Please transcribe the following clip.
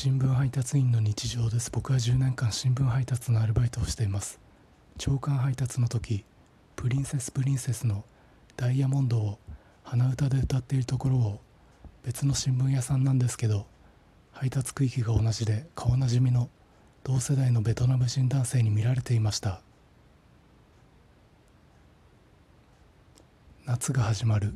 新聞配達員の日常です。僕は10年間新聞配達のアルバイトをしています。長官配達の時プリンセスプリンセスのダイヤモンドを鼻歌で歌っているところを別の新聞屋さんなんですけど配達区域が同じで顔なじみの同世代のベトナム人男性に見られていました。夏が始まる。